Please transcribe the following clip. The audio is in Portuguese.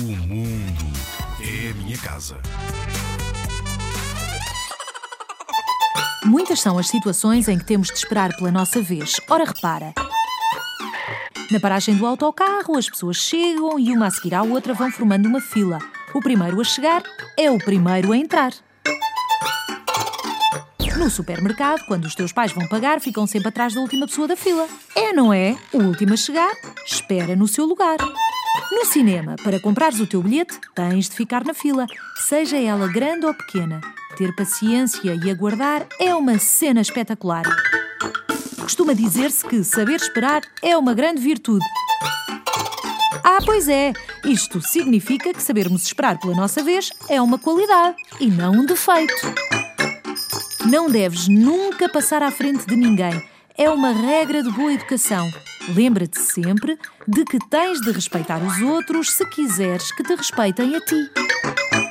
O mundo é a minha casa. Muitas são as situações em que temos de esperar pela nossa vez. Ora, repara. Na paragem do autocarro, as pessoas chegam e uma a seguir à outra vão formando uma fila. O primeiro a chegar é o primeiro a entrar. No supermercado, quando os teus pais vão pagar, ficam sempre atrás da última pessoa da fila. É, não é? O último a chegar espera no seu lugar. No cinema, para comprares o teu bilhete, tens de ficar na fila, seja ela grande ou pequena. Ter paciência e aguardar é uma cena espetacular. Costuma dizer-se que saber esperar é uma grande virtude. Ah, pois é, isto significa que sabermos esperar pela nossa vez é uma qualidade e não um defeito. Não deves nunca passar à frente de ninguém. É uma regra de boa educação. Lembra-te sempre de que tens de respeitar os outros se quiseres que te respeitem a ti.